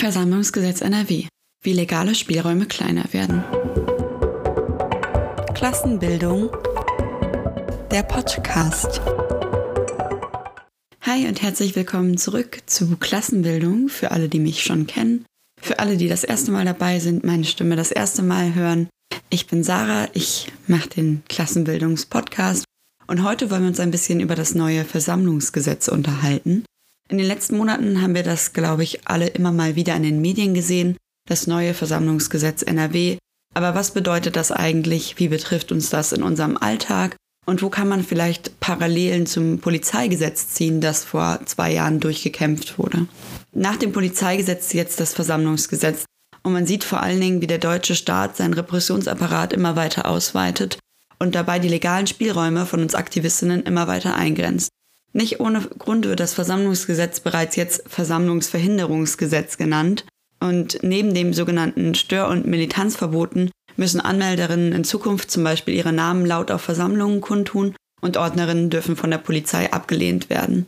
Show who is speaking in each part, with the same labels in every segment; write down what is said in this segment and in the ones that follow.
Speaker 1: Versammlungsgesetz NRW. Wie legale Spielräume kleiner werden. Klassenbildung. Der Podcast. Hi und herzlich willkommen zurück zu Klassenbildung für alle, die mich schon kennen. Für alle, die das erste Mal dabei sind, meine Stimme das erste Mal hören. Ich bin Sarah, ich mache den Klassenbildungspodcast und heute wollen wir uns ein bisschen über das neue Versammlungsgesetz unterhalten. In den letzten Monaten haben wir das, glaube ich, alle immer mal wieder in den Medien gesehen, das neue Versammlungsgesetz NRW. Aber was bedeutet das eigentlich? Wie betrifft uns das in unserem Alltag? Und wo kann man vielleicht Parallelen zum Polizeigesetz ziehen, das vor zwei Jahren durchgekämpft wurde? Nach dem Polizeigesetz jetzt das Versammlungsgesetz. Und man sieht vor allen Dingen, wie der deutsche Staat seinen Repressionsapparat immer weiter ausweitet und dabei die legalen Spielräume von uns Aktivistinnen immer weiter eingrenzt. Nicht ohne Grund wird das Versammlungsgesetz bereits jetzt Versammlungsverhinderungsgesetz genannt. Und neben dem sogenannten Stör- und Militanzverboten müssen Anmelderinnen in Zukunft zum Beispiel ihre Namen laut auf Versammlungen kundtun und Ordnerinnen dürfen von der Polizei abgelehnt werden.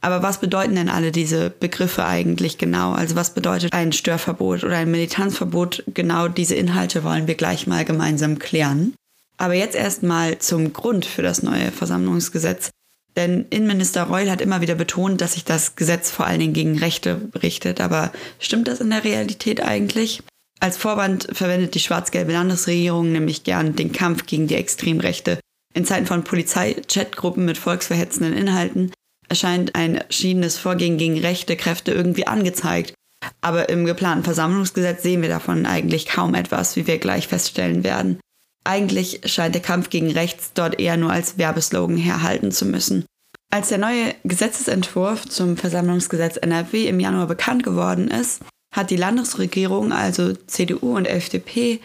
Speaker 1: Aber was bedeuten denn alle diese Begriffe eigentlich genau? Also was bedeutet ein Störverbot oder ein Militanzverbot? Genau diese Inhalte wollen wir gleich mal gemeinsam klären. Aber jetzt erstmal zum Grund für das neue Versammlungsgesetz. Denn Innenminister Reul hat immer wieder betont, dass sich das Gesetz vor allen Dingen gegen Rechte richtet. Aber stimmt das in der Realität eigentlich? Als Vorwand verwendet die schwarz-gelbe Landesregierung nämlich gern den Kampf gegen die Extremrechte. In Zeiten von Polizei-Chatgruppen mit volksverhetzenden Inhalten erscheint ein erschienenes Vorgehen gegen rechte Kräfte irgendwie angezeigt. Aber im geplanten Versammlungsgesetz sehen wir davon eigentlich kaum etwas, wie wir gleich feststellen werden. Eigentlich scheint der Kampf gegen rechts dort eher nur als Werbeslogan herhalten zu müssen. Als der neue Gesetzesentwurf zum Versammlungsgesetz NRW im Januar bekannt geworden ist, hat die Landesregierung, also CDU und FDP,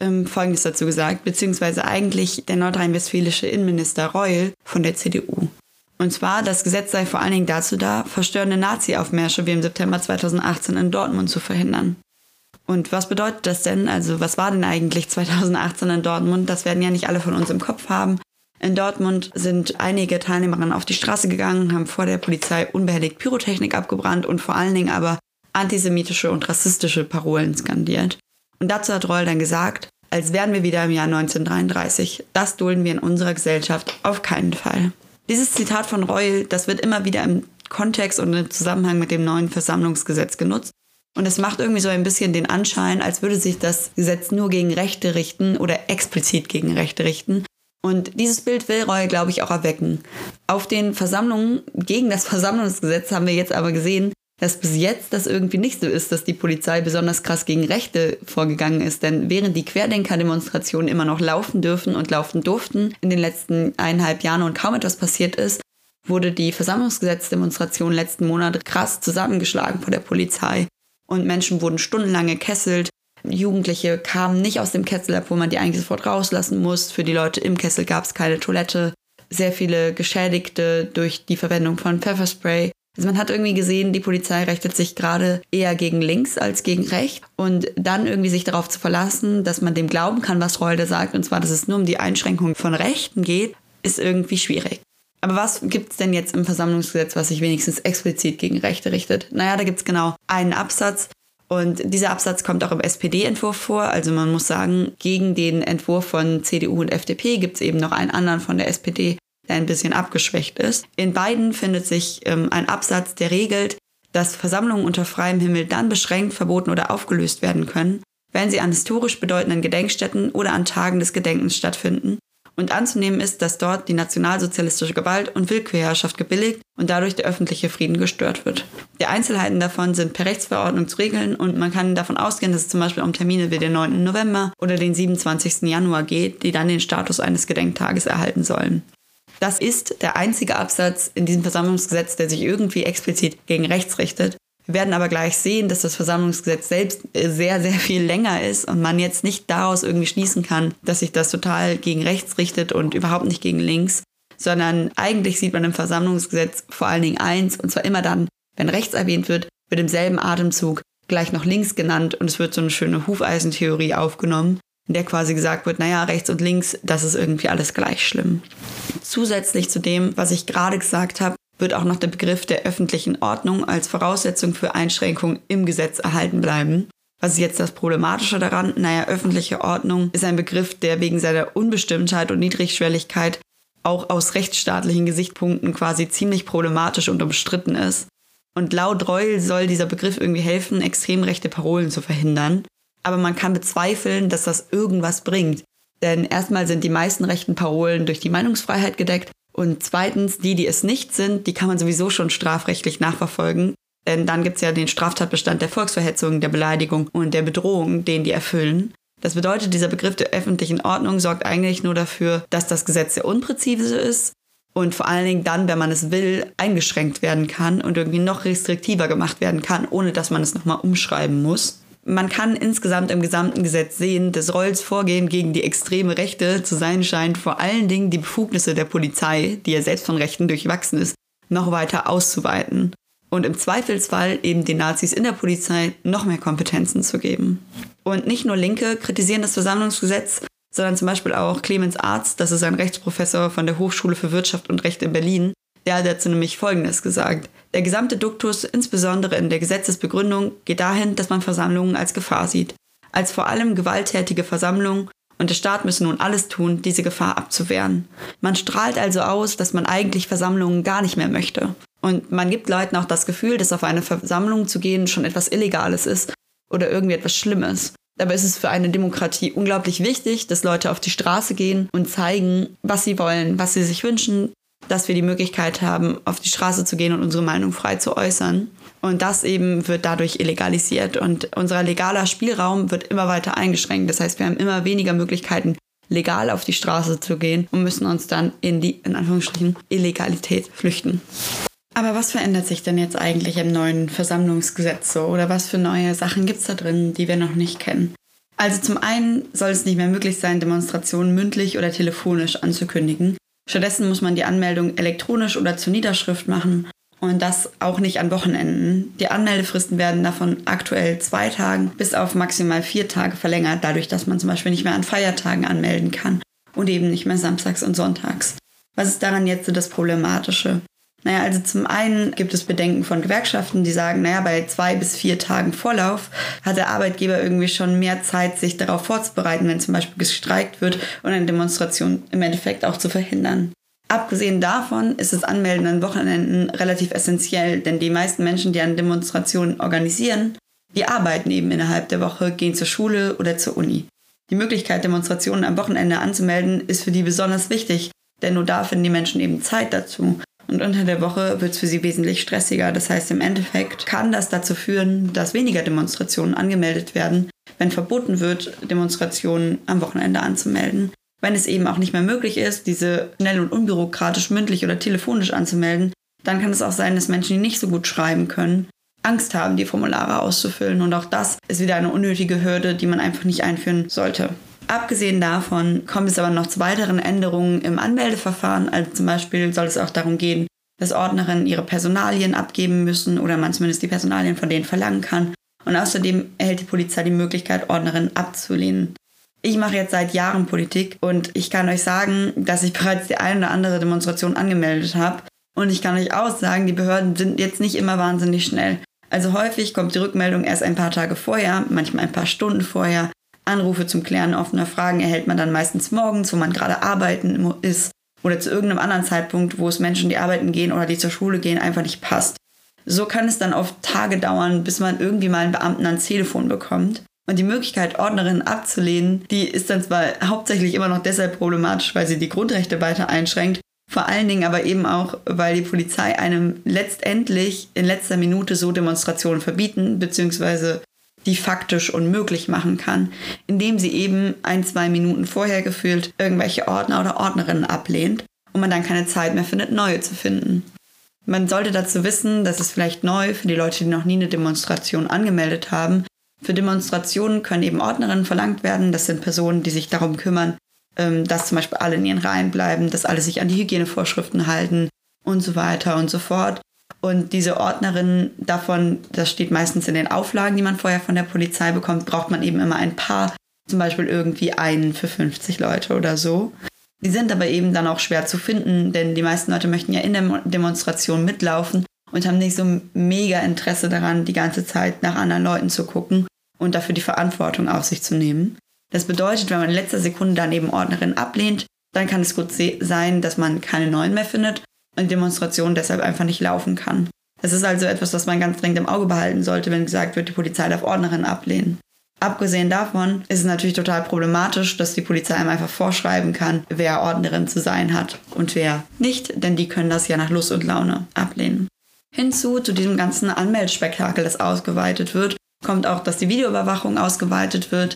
Speaker 1: ähm, Folgendes dazu gesagt, beziehungsweise eigentlich der nordrhein-westfälische Innenminister Reul von der CDU. Und zwar, das Gesetz sei vor allen Dingen dazu da, verstörende Nazi-Aufmärsche wie im September 2018 in Dortmund zu verhindern. Und was bedeutet das denn? Also was war denn eigentlich 2018 in Dortmund? Das werden ja nicht alle von uns im Kopf haben. In Dortmund sind einige Teilnehmerinnen auf die Straße gegangen, haben vor der Polizei unbehelligt Pyrotechnik abgebrannt und vor allen Dingen aber antisemitische und rassistische Parolen skandiert. Und dazu hat Roll dann gesagt, als wären wir wieder im Jahr 1933. Das dulden wir in unserer Gesellschaft auf keinen Fall. Dieses Zitat von Reul, das wird immer wieder im Kontext und im Zusammenhang mit dem neuen Versammlungsgesetz genutzt. Und es macht irgendwie so ein bisschen den Anschein, als würde sich das Gesetz nur gegen Rechte richten oder explizit gegen Rechte richten. Und dieses Bild will Reul, glaube ich, auch erwecken. Auf den Versammlungen gegen das Versammlungsgesetz haben wir jetzt aber gesehen, dass bis jetzt das irgendwie nicht so ist, dass die Polizei besonders krass gegen Rechte vorgegangen ist. Denn während die Querdenker-Demonstrationen immer noch laufen dürfen und laufen durften in den letzten eineinhalb Jahren und kaum etwas passiert ist, wurde die Versammlungsgesetzdemonstration letzten Monat krass zusammengeschlagen vor der Polizei und Menschen wurden stundenlang gekesselt. Jugendliche kamen nicht aus dem Kessel, obwohl man die eigentlich sofort rauslassen muss. Für die Leute im Kessel gab es keine Toilette. Sehr viele Geschädigte durch die Verwendung von Pfefferspray. Also man hat irgendwie gesehen, die Polizei richtet sich gerade eher gegen links als gegen rechts. Und dann irgendwie sich darauf zu verlassen, dass man dem glauben kann, was Rolde sagt, und zwar, dass es nur um die Einschränkung von Rechten geht, ist irgendwie schwierig. Aber was gibt es denn jetzt im Versammlungsgesetz, was sich wenigstens explizit gegen Rechte richtet? Naja, da gibt es genau einen Absatz. Und dieser Absatz kommt auch im SPD-Entwurf vor. Also man muss sagen, gegen den Entwurf von CDU und FDP gibt es eben noch einen anderen von der SPD, der ein bisschen abgeschwächt ist. In beiden findet sich ähm, ein Absatz, der regelt, dass Versammlungen unter freiem Himmel dann beschränkt, verboten oder aufgelöst werden können, wenn sie an historisch bedeutenden Gedenkstätten oder an Tagen des Gedenkens stattfinden und anzunehmen ist, dass dort die nationalsozialistische Gewalt und Willkürherrschaft gebilligt und dadurch der öffentliche Frieden gestört wird. Die Einzelheiten davon sind per Rechtsverordnung zu regeln und man kann davon ausgehen, dass es zum Beispiel um Termine wie den 9. November oder den 27. Januar geht, die dann den Status eines Gedenktages erhalten sollen. Das ist der einzige Absatz in diesem Versammlungsgesetz, der sich irgendwie explizit gegen rechts richtet. Wir werden aber gleich sehen, dass das Versammlungsgesetz selbst äh, sehr, sehr viel länger ist und man jetzt nicht daraus irgendwie schließen kann, dass sich das total gegen rechts richtet und überhaupt nicht gegen links, sondern eigentlich sieht man im Versammlungsgesetz vor allen Dingen eins, und zwar immer dann, wenn rechts erwähnt wird, wird im selben Atemzug gleich noch links genannt und es wird so eine schöne Hufeisentheorie aufgenommen, in der quasi gesagt wird, naja, rechts und links, das ist irgendwie alles gleich schlimm. Zusätzlich zu dem, was ich gerade gesagt habe, wird auch noch der Begriff der öffentlichen Ordnung als Voraussetzung für Einschränkungen im Gesetz erhalten bleiben. Was ist jetzt das Problematische daran? Naja, öffentliche Ordnung ist ein Begriff, der wegen seiner Unbestimmtheit und Niedrigschwelligkeit auch aus rechtsstaatlichen Gesichtspunkten quasi ziemlich problematisch und umstritten ist. Und laut Reul soll dieser Begriff irgendwie helfen, extrem rechte Parolen zu verhindern. Aber man kann bezweifeln, dass das irgendwas bringt. Denn erstmal sind die meisten rechten Parolen durch die Meinungsfreiheit gedeckt und zweitens, die, die es nicht sind, die kann man sowieso schon strafrechtlich nachverfolgen. Denn dann gibt es ja den Straftatbestand der Volksverhetzung, der Beleidigung und der Bedrohung, den die erfüllen. Das bedeutet, dieser Begriff der öffentlichen Ordnung sorgt eigentlich nur dafür, dass das Gesetz sehr unpräzise ist und vor allen Dingen dann, wenn man es will, eingeschränkt werden kann und irgendwie noch restriktiver gemacht werden kann, ohne dass man es nochmal umschreiben muss man kann insgesamt im gesamten Gesetz sehen, dass Rolls Vorgehen gegen die extreme Rechte zu sein scheint, vor allen Dingen die Befugnisse der Polizei, die ja selbst von Rechten durchwachsen ist, noch weiter auszuweiten und im Zweifelsfall eben den Nazis in der Polizei noch mehr Kompetenzen zu geben. Und nicht nur Linke kritisieren das Versammlungsgesetz, sondern zum Beispiel auch Clemens Arzt, das ist ein Rechtsprofessor von der Hochschule für Wirtschaft und Recht in Berlin, der hat nämlich Folgendes gesagt. Der gesamte Duktus, insbesondere in der Gesetzesbegründung, geht dahin, dass man Versammlungen als Gefahr sieht. Als vor allem gewalttätige Versammlungen und der Staat müsse nun alles tun, diese Gefahr abzuwehren. Man strahlt also aus, dass man eigentlich Versammlungen gar nicht mehr möchte. Und man gibt Leuten auch das Gefühl, dass auf eine Versammlung zu gehen schon etwas Illegales ist oder irgendwie etwas Schlimmes. Dabei ist es für eine Demokratie unglaublich wichtig, dass Leute auf die Straße gehen und zeigen, was sie wollen, was sie sich wünschen, dass wir die Möglichkeit haben, auf die Straße zu gehen und unsere Meinung frei zu äußern. Und das eben wird dadurch illegalisiert und unser legaler Spielraum wird immer weiter eingeschränkt. Das heißt, wir haben immer weniger Möglichkeiten, legal auf die Straße zu gehen und müssen uns dann in die, in Anführungsstrichen, Illegalität flüchten. Aber was verändert sich denn jetzt eigentlich im neuen Versammlungsgesetz so? Oder was für neue Sachen gibt es da drin, die wir noch nicht kennen? Also zum einen soll es nicht mehr möglich sein, Demonstrationen mündlich oder telefonisch anzukündigen. Stattdessen muss man die Anmeldung elektronisch oder zur Niederschrift machen und das auch nicht an Wochenenden. Die Anmeldefristen werden davon aktuell zwei Tagen bis auf maximal vier Tage verlängert, dadurch, dass man zum Beispiel nicht mehr an Feiertagen anmelden kann und eben nicht mehr samstags und sonntags. Was ist daran jetzt so das Problematische? Naja, also zum einen gibt es Bedenken von Gewerkschaften, die sagen, naja, bei zwei bis vier Tagen Vorlauf hat der Arbeitgeber irgendwie schon mehr Zeit, sich darauf vorzubereiten, wenn zum Beispiel gestreikt wird und eine Demonstration im Endeffekt auch zu verhindern. Abgesehen davon ist das Anmelden an Wochenenden relativ essentiell, denn die meisten Menschen, die an Demonstrationen organisieren, die arbeiten eben innerhalb der Woche, gehen zur Schule oder zur Uni. Die Möglichkeit, Demonstrationen am Wochenende anzumelden, ist für die besonders wichtig, denn nur da finden die Menschen eben Zeit dazu. Und unter der Woche wird es für sie wesentlich stressiger. Das heißt, im Endeffekt kann das dazu führen, dass weniger Demonstrationen angemeldet werden, wenn verboten wird, Demonstrationen am Wochenende anzumelden. Wenn es eben auch nicht mehr möglich ist, diese schnell und unbürokratisch mündlich oder telefonisch anzumelden, dann kann es auch sein, dass Menschen, die nicht so gut schreiben können, Angst haben, die Formulare auszufüllen. Und auch das ist wieder eine unnötige Hürde, die man einfach nicht einführen sollte. Abgesehen davon kommt es aber noch zu weiteren Änderungen im Anmeldeverfahren. Also zum Beispiel soll es auch darum gehen, dass Ordnerinnen ihre Personalien abgeben müssen oder man zumindest die Personalien von denen verlangen kann. Und außerdem erhält die Polizei die Möglichkeit, Ordnerinnen abzulehnen. Ich mache jetzt seit Jahren Politik und ich kann euch sagen, dass ich bereits die eine oder andere Demonstration angemeldet habe. Und ich kann euch auch sagen, die Behörden sind jetzt nicht immer wahnsinnig schnell. Also häufig kommt die Rückmeldung erst ein paar Tage vorher, manchmal ein paar Stunden vorher. Anrufe zum Klären offener Fragen erhält man dann meistens morgens, wo man gerade arbeiten ist oder zu irgendeinem anderen Zeitpunkt, wo es Menschen, die arbeiten gehen oder die zur Schule gehen, einfach nicht passt. So kann es dann oft Tage dauern, bis man irgendwie mal einen Beamten ans Telefon bekommt. Und die Möglichkeit, Ordnerinnen abzulehnen, die ist dann zwar hauptsächlich immer noch deshalb problematisch, weil sie die Grundrechte weiter einschränkt, vor allen Dingen aber eben auch, weil die Polizei einem letztendlich in letzter Minute so Demonstrationen verbieten bzw die faktisch unmöglich machen kann, indem sie eben ein, zwei Minuten vorher gefühlt irgendwelche Ordner oder Ordnerinnen ablehnt und man dann keine Zeit mehr findet, neue zu finden. Man sollte dazu wissen, dass es vielleicht neu für die Leute, die noch nie eine Demonstration angemeldet haben. Für Demonstrationen können eben Ordnerinnen verlangt werden. Das sind Personen, die sich darum kümmern, ähm, dass zum Beispiel alle in ihren Reihen bleiben, dass alle sich an die Hygienevorschriften halten und so weiter und so fort. Und diese Ordnerin davon, das steht meistens in den Auflagen, die man vorher von der Polizei bekommt, braucht man eben immer ein paar, zum Beispiel irgendwie einen für 50 Leute oder so. Die sind aber eben dann auch schwer zu finden, denn die meisten Leute möchten ja in der Demonstration mitlaufen und haben nicht so mega Interesse daran, die ganze Zeit nach anderen Leuten zu gucken und dafür die Verantwortung auf sich zu nehmen. Das bedeutet, wenn man in letzter Sekunde dann eben Ordnerin ablehnt, dann kann es gut sein, dass man keine neuen mehr findet und die Demonstration deshalb einfach nicht laufen kann. Das ist also etwas, was man ganz dringend im Auge behalten sollte, wenn gesagt wird, die Polizei darf Ordnerin ablehnen. Abgesehen davon ist es natürlich total problematisch, dass die Polizei einem einfach vorschreiben kann, wer Ordnerin zu sein hat und wer nicht, denn die können das ja nach Lust und Laune ablehnen. Hinzu zu diesem ganzen Anmeldespektakel, das ausgeweitet wird, kommt auch, dass die Videoüberwachung ausgeweitet wird.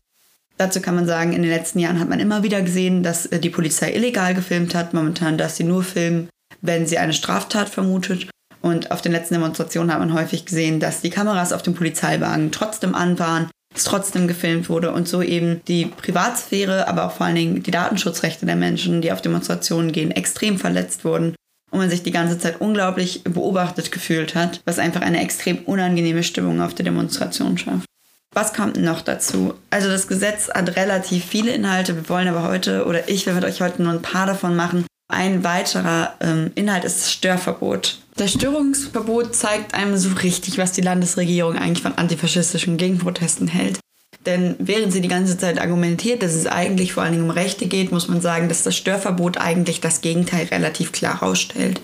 Speaker 1: Dazu kann man sagen, in den letzten Jahren hat man immer wieder gesehen, dass äh, die Polizei illegal gefilmt hat. Momentan, dass sie nur filmen, wenn sie eine Straftat vermutet. Und auf den letzten Demonstrationen hat man häufig gesehen, dass die Kameras auf dem Polizeiwagen trotzdem an waren, es trotzdem gefilmt wurde und so eben die Privatsphäre, aber auch vor allen Dingen die Datenschutzrechte der Menschen, die auf Demonstrationen gehen, extrem verletzt wurden und man sich die ganze Zeit unglaublich beobachtet gefühlt hat, was einfach eine extrem unangenehme Stimmung auf der Demonstration schafft. Was kommt noch dazu? Also das Gesetz hat relativ viele Inhalte. Wir wollen aber heute, oder ich werde euch heute nur ein paar davon machen. Ein weiterer ähm, Inhalt ist das Störverbot. Das Störungsverbot zeigt einem so richtig, was die Landesregierung eigentlich von antifaschistischen Gegenprotesten hält. Denn während sie die ganze Zeit argumentiert, dass es eigentlich vor allen Dingen um Rechte geht, muss man sagen, dass das Störverbot eigentlich das Gegenteil relativ klar herausstellt.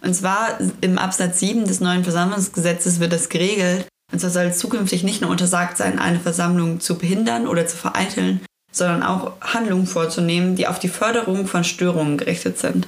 Speaker 1: Und zwar im Absatz 7 des neuen Versammlungsgesetzes wird das geregelt. Und zwar soll es zukünftig nicht nur untersagt sein, eine Versammlung zu behindern oder zu vereiteln, sondern auch Handlungen vorzunehmen, die auf die Förderung von Störungen gerichtet sind.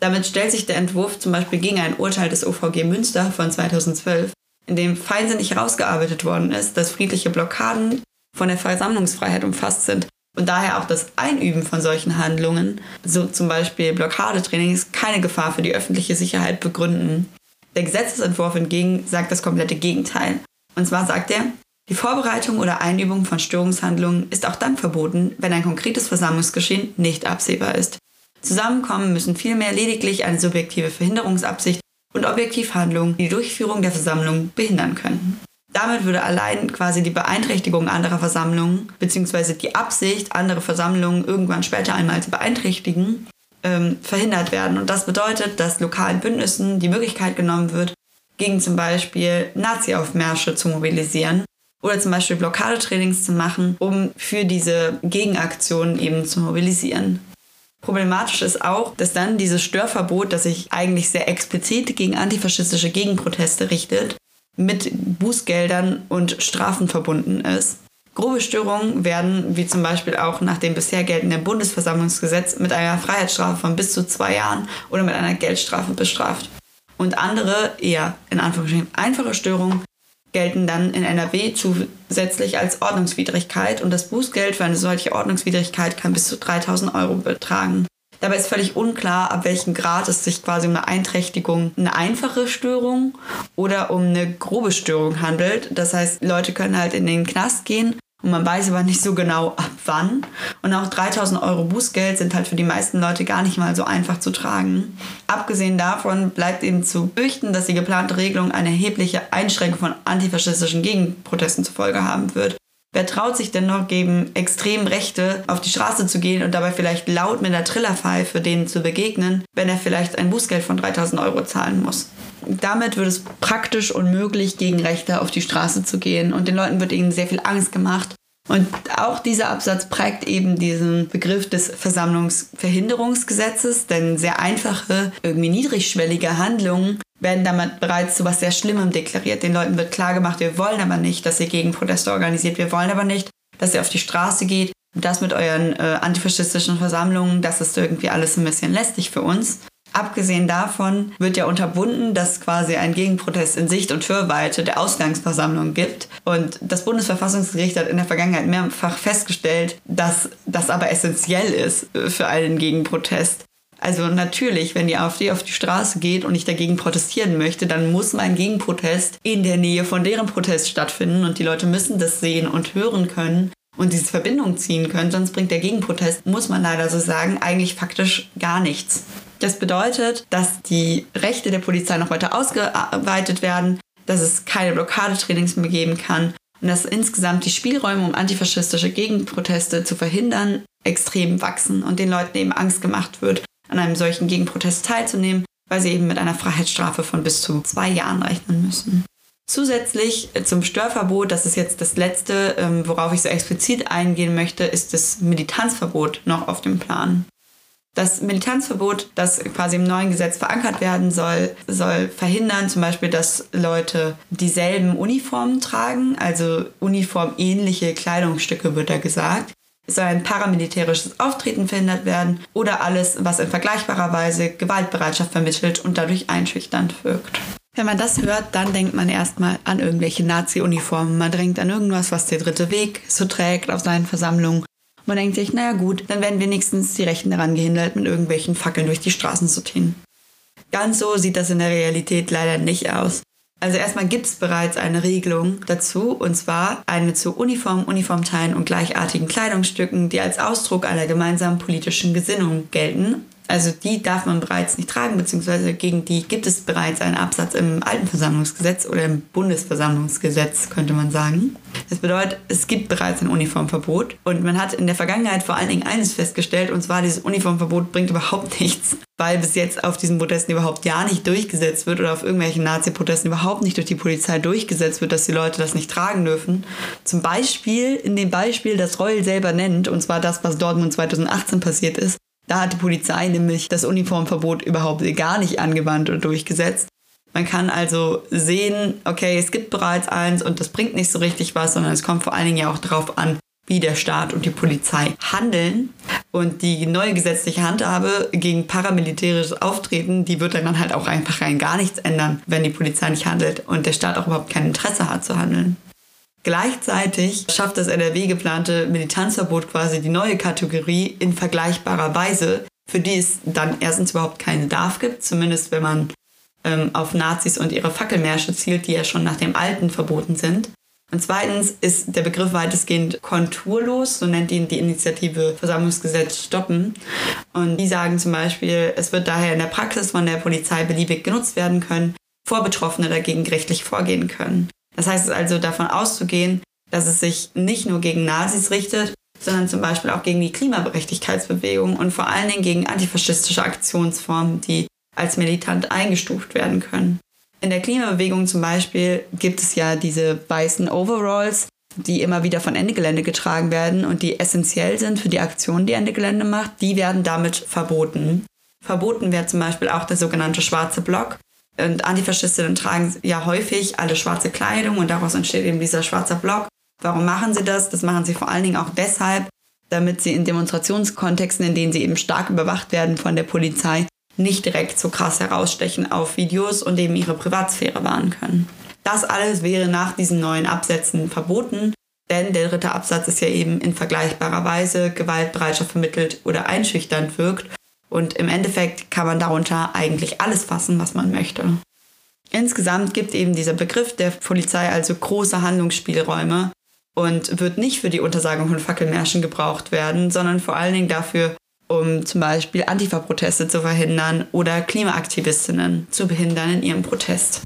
Speaker 1: Damit stellt sich der Entwurf zum Beispiel gegen ein Urteil des OVG Münster von 2012, in dem feinsinnig herausgearbeitet worden ist, dass friedliche Blockaden von der Versammlungsfreiheit umfasst sind und daher auch das Einüben von solchen Handlungen, so zum Beispiel Blockadetrainings, keine Gefahr für die öffentliche Sicherheit begründen. Der Gesetzesentwurf hingegen sagt das komplette Gegenteil. Und zwar sagt er, die Vorbereitung oder Einübung von Störungshandlungen ist auch dann verboten, wenn ein konkretes Versammlungsgeschehen nicht absehbar ist. Zusammenkommen müssen vielmehr lediglich eine subjektive Verhinderungsabsicht und Objektivhandlungen, die die Durchführung der Versammlung behindern können. Damit würde allein quasi die Beeinträchtigung anderer Versammlungen bzw. die Absicht, andere Versammlungen irgendwann später einmal zu beeinträchtigen, ähm, verhindert werden. Und das bedeutet, dass lokalen Bündnissen die Möglichkeit genommen wird, gegen zum Beispiel Nazi-Aufmärsche zu mobilisieren oder zum Beispiel Blockadetrainings zu machen, um für diese Gegenaktionen eben zu mobilisieren. Problematisch ist auch, dass dann dieses Störverbot, das sich eigentlich sehr explizit gegen antifaschistische Gegenproteste richtet, mit Bußgeldern und Strafen verbunden ist. Grobe Störungen werden, wie zum Beispiel auch nach dem bisher geltenden Bundesversammlungsgesetz, mit einer Freiheitsstrafe von bis zu zwei Jahren oder mit einer Geldstrafe bestraft. Und andere, eher in Anführungsstrichen einfache Störungen, gelten dann in NRW zusätzlich als Ordnungswidrigkeit und das Bußgeld für eine solche Ordnungswidrigkeit kann bis zu 3000 Euro betragen. Dabei ist völlig unklar, ab welchem Grad es sich quasi um eine Einträchtigung, eine einfache Störung oder um eine grobe Störung handelt. Das heißt, Leute können halt in den Knast gehen und man weiß aber nicht so genau ab wann. Und auch 3000 Euro Bußgeld sind halt für die meisten Leute gar nicht mal so einfach zu tragen. Abgesehen davon bleibt eben zu fürchten, dass die geplante Regelung eine erhebliche Einschränkung von antifaschistischen Gegenprotesten zur Folge haben wird. Wer traut sich denn noch gegen extrem Rechte auf die Straße zu gehen und dabei vielleicht laut mit der Trillerpfeife denen zu begegnen, wenn er vielleicht ein Bußgeld von 3000 Euro zahlen muss? Damit wird es praktisch unmöglich, gegen Rechte auf die Straße zu gehen und den Leuten wird ihnen sehr viel Angst gemacht. Und auch dieser Absatz prägt eben diesen Begriff des Versammlungsverhinderungsgesetzes, denn sehr einfache, irgendwie niedrigschwellige Handlungen werden damit bereits zu was sehr Schlimmem deklariert. Den Leuten wird klargemacht, wir wollen aber nicht, dass ihr Gegenproteste organisiert. Wir wollen aber nicht, dass ihr auf die Straße geht. Das mit euren äh, antifaschistischen Versammlungen, das ist irgendwie alles ein bisschen lästig für uns. Abgesehen davon wird ja unterbunden, dass quasi ein Gegenprotest in Sicht und Hörweite der Ausgangsversammlung gibt. Und das Bundesverfassungsgericht hat in der Vergangenheit mehrfach festgestellt, dass das aber essentiell ist für einen Gegenprotest. Also natürlich, wenn die AfD auf die Straße geht und ich dagegen protestieren möchte, dann muss mein Gegenprotest in der Nähe von deren Protest stattfinden und die Leute müssen das sehen und hören können und diese Verbindung ziehen können, sonst bringt der Gegenprotest, muss man leider so sagen, eigentlich faktisch gar nichts. Das bedeutet, dass die Rechte der Polizei noch weiter ausgeweitet werden, dass es keine Blockadetrainings mehr geben kann und dass insgesamt die Spielräume, um antifaschistische Gegenproteste zu verhindern, extrem wachsen und den Leuten eben Angst gemacht wird, an einem solchen Gegenprotest teilzunehmen, weil sie eben mit einer Freiheitsstrafe von bis zu zwei Jahren rechnen müssen. Zusätzlich zum Störverbot, das ist jetzt das letzte, ähm, worauf ich so explizit eingehen möchte, ist das Militanzverbot noch auf dem Plan. Das Militanzverbot, das quasi im neuen Gesetz verankert werden soll, soll verhindern zum Beispiel, dass Leute dieselben Uniformen tragen, also uniformähnliche Kleidungsstücke wird da gesagt. Es soll ein paramilitärisches Auftreten verhindert werden oder alles, was in vergleichbarer Weise Gewaltbereitschaft vermittelt und dadurch einschüchternd wirkt. Wenn man das hört, dann denkt man erstmal an irgendwelche Nazi-Uniformen. Man denkt an irgendwas, was der dritte Weg so trägt auf seinen Versammlungen. Man denkt sich, naja gut, dann werden wenigstens die Rechten daran gehindert, mit irgendwelchen Fackeln durch die Straßen zu ziehen. Ganz so sieht das in der Realität leider nicht aus. Also erstmal gibt es bereits eine Regelung dazu, und zwar eine zu Uniform, Uniformteilen und gleichartigen Kleidungsstücken, die als Ausdruck einer gemeinsamen politischen Gesinnung gelten also die darf man bereits nicht tragen, beziehungsweise gegen die gibt es bereits einen Absatz im Altenversammlungsgesetz oder im Bundesversammlungsgesetz, könnte man sagen. Das bedeutet, es gibt bereits ein Uniformverbot und man hat in der Vergangenheit vor allen Dingen eines festgestellt, und zwar dieses Uniformverbot bringt überhaupt nichts, weil bis jetzt auf diesen Protesten überhaupt gar nicht durchgesetzt wird oder auf irgendwelchen Nazi-Protesten überhaupt nicht durch die Polizei durchgesetzt wird, dass die Leute das nicht tragen dürfen. Zum Beispiel in dem Beispiel, das Reul selber nennt, und zwar das, was Dortmund 2018 passiert ist, da hat die Polizei nämlich das Uniformverbot überhaupt gar nicht angewandt und durchgesetzt. Man kann also sehen, okay, es gibt bereits eins und das bringt nicht so richtig was, sondern es kommt vor allen Dingen ja auch darauf an, wie der Staat und die Polizei handeln. Und die neue gesetzliche Handhabe gegen paramilitärisches Auftreten, die wird dann halt auch einfach rein gar nichts ändern, wenn die Polizei nicht handelt und der Staat auch überhaupt kein Interesse hat zu handeln. Gleichzeitig schafft das NRW geplante Militanzverbot quasi die neue Kategorie in vergleichbarer Weise, für die es dann erstens überhaupt keinen Darf gibt, zumindest wenn man ähm, auf Nazis und ihre Fackelmärsche zielt, die ja schon nach dem alten verboten sind. Und zweitens ist der Begriff weitestgehend konturlos, so nennt ihn die Initiative Versammlungsgesetz stoppen. Und die sagen zum Beispiel, es wird daher in der Praxis von der Polizei beliebig genutzt werden können, vor Betroffene dagegen gerichtlich vorgehen können. Das heißt also davon auszugehen, dass es sich nicht nur gegen Nazis richtet, sondern zum Beispiel auch gegen die Klimaberechtigkeitsbewegung und vor allen Dingen gegen antifaschistische Aktionsformen, die als militant eingestuft werden können. In der Klimabewegung zum Beispiel gibt es ja diese weißen Overalls, die immer wieder von Ende Gelände getragen werden und die essentiell sind für die Aktion, die Ende Gelände macht, die werden damit verboten. Verboten wird zum Beispiel auch der sogenannte schwarze Block, und Antifaschistinnen tragen ja häufig alle schwarze Kleidung und daraus entsteht eben dieser schwarze Block. Warum machen sie das? Das machen sie vor allen Dingen auch deshalb, damit sie in Demonstrationskontexten, in denen sie eben stark überwacht werden von der Polizei, nicht direkt so krass herausstechen auf Videos und eben ihre Privatsphäre wahren können. Das alles wäre nach diesen neuen Absätzen verboten, denn der dritte Absatz ist ja eben in vergleichbarer Weise gewaltbereitscher vermittelt oder einschüchternd wirkt und im Endeffekt kann man darunter eigentlich alles fassen, was man möchte. Insgesamt gibt eben dieser Begriff der Polizei also große Handlungsspielräume und wird nicht für die Untersagung von Fackelmärschen gebraucht werden, sondern vor allen Dingen dafür, um zum Beispiel Antifa-Proteste zu verhindern oder Klimaaktivistinnen zu behindern in ihrem Protest.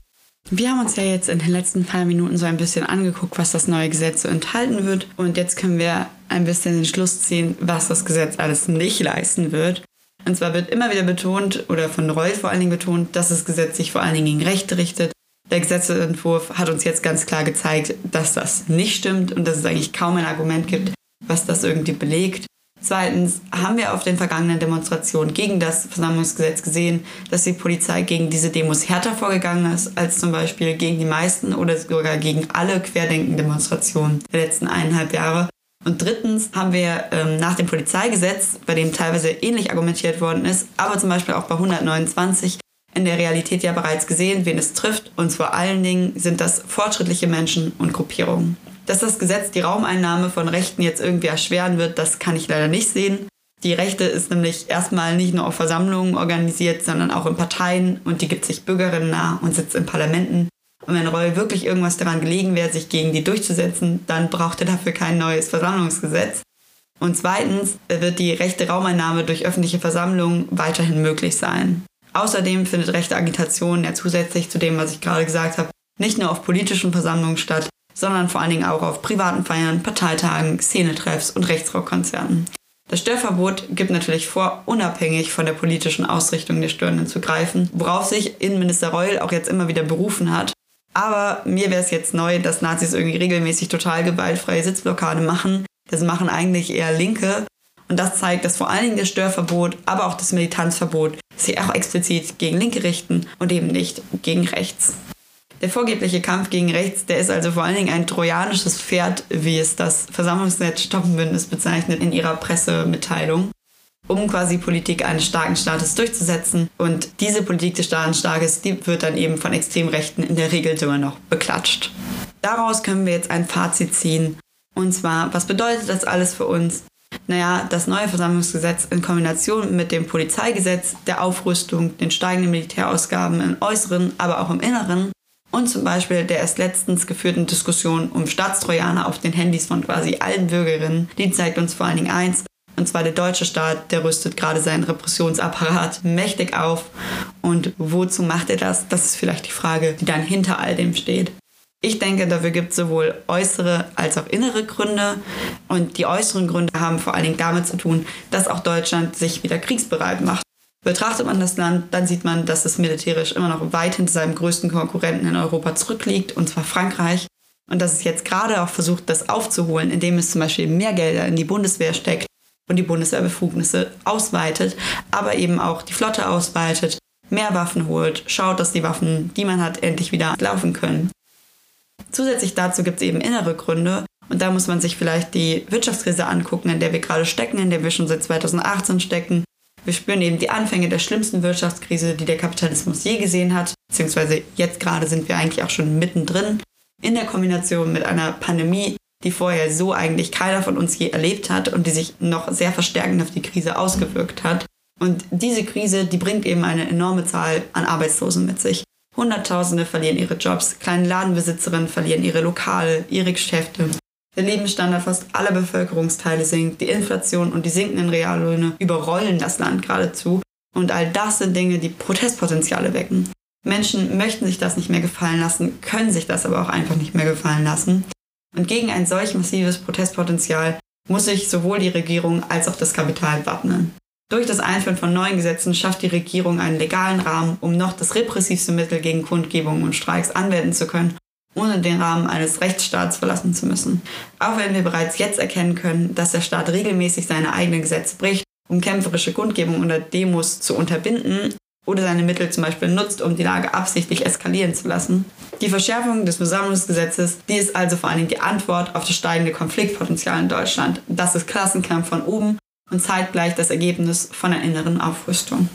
Speaker 1: Wir haben uns ja jetzt in den letzten paar Minuten so ein bisschen angeguckt, was das neue Gesetz so enthalten wird. Und jetzt können wir ein bisschen den Schluss ziehen, was das Gesetz alles nicht leisten wird. Und zwar wird immer wieder betont, oder von Reul vor allen Dingen betont, dass das Gesetz sich vor allen Dingen gegen Rechte richtet. Der Gesetzentwurf hat uns jetzt ganz klar gezeigt, dass das nicht stimmt und dass es eigentlich kaum ein Argument gibt, was das irgendwie belegt. Zweitens haben wir auf den vergangenen Demonstrationen gegen das Versammlungsgesetz gesehen, dass die Polizei gegen diese Demos härter vorgegangen ist als zum Beispiel gegen die meisten oder sogar gegen alle Querdenken-Demonstrationen der letzten eineinhalb Jahre. Und drittens haben wir ähm, nach dem Polizeigesetz, bei dem teilweise ähnlich argumentiert worden ist, aber zum Beispiel auch bei 129 in der Realität ja bereits gesehen, wen es trifft. Und vor allen Dingen sind das fortschrittliche Menschen und Gruppierungen. Dass das Gesetz die Raumeinnahme von Rechten jetzt irgendwie erschweren wird, das kann ich leider nicht sehen. Die Rechte ist nämlich erstmal nicht nur auf Versammlungen organisiert, sondern auch in Parteien und die gibt sich Bürgerinnen nah und sitzt in Parlamenten. Und wenn Roy wirklich irgendwas daran gelegen wäre, sich gegen die durchzusetzen, dann braucht er dafür kein neues Versammlungsgesetz. Und zweitens wird die rechte Raumeinnahme durch öffentliche Versammlungen weiterhin möglich sein. Außerdem findet rechte Agitation ja zusätzlich zu dem, was ich gerade gesagt habe, nicht nur auf politischen Versammlungen statt, sondern vor allen Dingen auch auf privaten Feiern, Parteitagen, Szenetreffs und Rechtsrockkonzerten. Das Störverbot gibt natürlich vor, unabhängig von der politischen Ausrichtung der Störenden zu greifen, worauf sich Innenminister Reul auch jetzt immer wieder berufen hat. Aber mir wäre es jetzt neu, dass Nazis irgendwie regelmäßig total gewaltfreie Sitzblockade machen. Das machen eigentlich eher Linke. Und das zeigt, dass vor allen Dingen das Störverbot, aber auch das Militanzverbot sich auch explizit gegen Linke richten und eben nicht gegen rechts. Der vorgebliche Kampf gegen rechts, der ist also vor allen Dingen ein trojanisches Pferd, wie es das Versammlungsnetz Stoppenbündnis bezeichnet in ihrer Pressemitteilung, um quasi Politik eines starken Staates durchzusetzen. Und diese Politik des starken Staates, die wird dann eben von Extremrechten in der Regel sogar noch beklatscht. Daraus können wir jetzt ein Fazit ziehen. Und zwar, was bedeutet das alles für uns? Naja, das neue Versammlungsgesetz in Kombination mit dem Polizeigesetz, der Aufrüstung, den steigenden Militärausgaben im Äußeren, aber auch im Inneren und zum Beispiel der erst letztens geführten Diskussion um Staatstrojaner auf den Handys von quasi allen Bürgerinnen, die zeigt uns vor allen Dingen eins, und zwar der deutsche Staat, der rüstet gerade seinen Repressionsapparat mächtig auf. Und wozu macht er das? Das ist vielleicht die Frage, die dann hinter all dem steht. Ich denke, dafür gibt es sowohl äußere als auch innere Gründe. Und die äußeren Gründe haben vor allen Dingen damit zu tun, dass auch Deutschland sich wieder kriegsbereit macht. Betrachtet man das Land, dann sieht man, dass es militärisch immer noch weit hinter seinem größten Konkurrenten in Europa zurückliegt, und zwar Frankreich. Und dass es jetzt gerade auch versucht, das aufzuholen, indem es zum Beispiel mehr Gelder in die Bundeswehr steckt und die Bundeswehrbefugnisse ausweitet, aber eben auch die Flotte ausweitet, mehr Waffen holt, schaut, dass die Waffen, die man hat, endlich wieder laufen können. Zusätzlich dazu gibt es eben innere Gründe. Und da muss man sich vielleicht die Wirtschaftskrise angucken, in der wir gerade stecken, in der wir schon seit 2018 stecken. Wir spüren eben die Anfänge der schlimmsten Wirtschaftskrise, die der Kapitalismus je gesehen hat, beziehungsweise jetzt gerade sind wir eigentlich auch schon mittendrin, in der Kombination mit einer Pandemie, die vorher so eigentlich keiner von uns je erlebt hat und die sich noch sehr verstärkend auf die Krise ausgewirkt hat. Und diese Krise, die bringt eben eine enorme Zahl an Arbeitslosen mit sich. Hunderttausende verlieren ihre Jobs, kleine Ladenbesitzerinnen verlieren ihre Lokale, ihre Geschäfte. Der Lebensstandard fast aller Bevölkerungsteile sinkt, die Inflation und die sinkenden Reallöhne überrollen das Land geradezu. Und all das sind Dinge, die Protestpotenziale wecken. Menschen möchten sich das nicht mehr gefallen lassen, können sich das aber auch einfach nicht mehr gefallen lassen. Und gegen ein solch massives Protestpotenzial muss sich sowohl die Regierung als auch das Kapital wappnen. Durch das Einführen von neuen Gesetzen schafft die Regierung einen legalen Rahmen, um noch das repressivste Mittel gegen Kundgebungen und Streiks anwenden zu können ohne den Rahmen eines Rechtsstaats verlassen zu müssen. Auch wenn wir bereits jetzt erkennen können, dass der Staat regelmäßig seine eigenen Gesetze bricht, um kämpferische Kundgebungen oder Demos zu unterbinden oder seine Mittel zum Beispiel nutzt, um die Lage absichtlich eskalieren zu lassen. Die Verschärfung des Versammlungsgesetzes, die ist also vor allen Dingen die Antwort auf das steigende Konfliktpotenzial in Deutschland. Das ist Klassenkampf von oben und zeitgleich das Ergebnis von einer inneren Aufrüstung.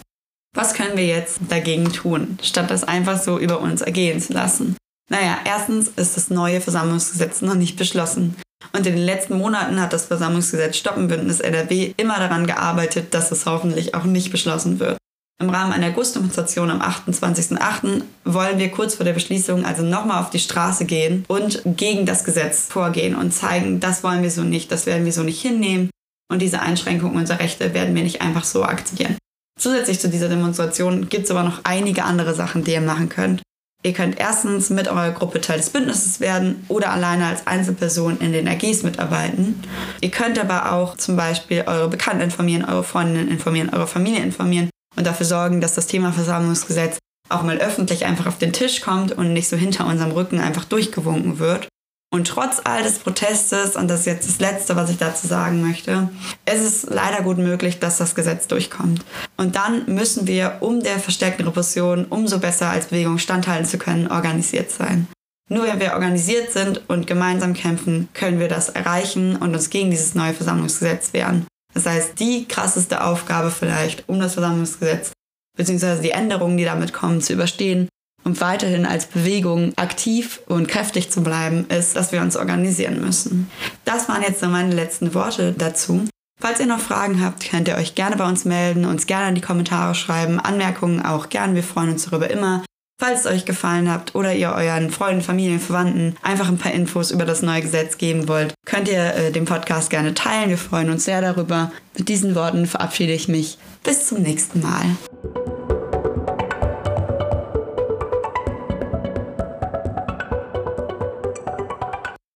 Speaker 1: Was können wir jetzt dagegen tun, statt das einfach so über uns ergehen zu lassen? Naja, erstens ist das neue Versammlungsgesetz noch nicht beschlossen. Und in den letzten Monaten hat das Versammlungsgesetz Stoppenbündnis NRW immer daran gearbeitet, dass es hoffentlich auch nicht beschlossen wird. Im Rahmen einer Augustdemonstration am 28.08. wollen wir kurz vor der Beschließung also nochmal auf die Straße gehen und gegen das Gesetz vorgehen und zeigen, das wollen wir so nicht, das werden wir so nicht hinnehmen und diese Einschränkungen unserer Rechte werden wir nicht einfach so akzeptieren. Zusätzlich zu dieser Demonstration gibt es aber noch einige andere Sachen, die ihr machen könnt. Ihr könnt erstens mit eurer Gruppe Teil des Bündnisses werden oder alleine als Einzelperson in den AGs mitarbeiten. Ihr könnt aber auch zum Beispiel eure Bekannten informieren, eure Freundinnen informieren, eure Familie informieren und dafür sorgen, dass das Thema Versammlungsgesetz auch mal öffentlich einfach auf den Tisch kommt und nicht so hinter unserem Rücken einfach durchgewunken wird. Und trotz all des Protestes, und das ist jetzt das Letzte, was ich dazu sagen möchte, ist es leider gut möglich, dass das Gesetz durchkommt. Und dann müssen wir, um der verstärkten Repression umso besser als Bewegung standhalten zu können, organisiert sein. Nur wenn wir organisiert sind und gemeinsam kämpfen, können wir das erreichen und uns gegen dieses neue Versammlungsgesetz wehren. Das heißt, die krasseste Aufgabe vielleicht, um das Versammlungsgesetz bzw. die Änderungen, die damit kommen, zu überstehen, um weiterhin als Bewegung aktiv und kräftig zu bleiben, ist, dass wir uns organisieren müssen. Das waren jetzt so meine letzten Worte dazu. Falls ihr noch Fragen habt, könnt ihr euch gerne bei uns melden, uns gerne in die Kommentare schreiben, Anmerkungen auch gerne. Wir freuen uns darüber immer. Falls es euch gefallen habt oder ihr euren Freunden, Familien, Verwandten einfach ein paar Infos über das neue Gesetz geben wollt, könnt ihr äh, den Podcast gerne teilen. Wir freuen uns sehr darüber. Mit diesen Worten verabschiede ich mich. Bis zum nächsten Mal.